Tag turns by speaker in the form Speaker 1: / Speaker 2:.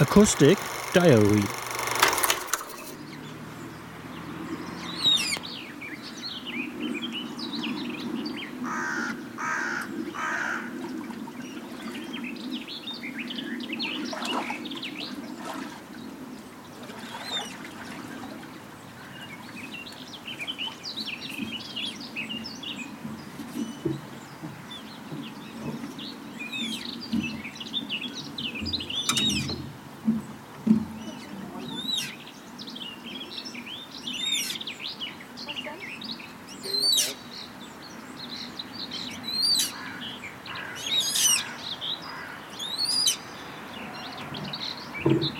Speaker 1: Acoustic Diary
Speaker 2: Mm-hmm.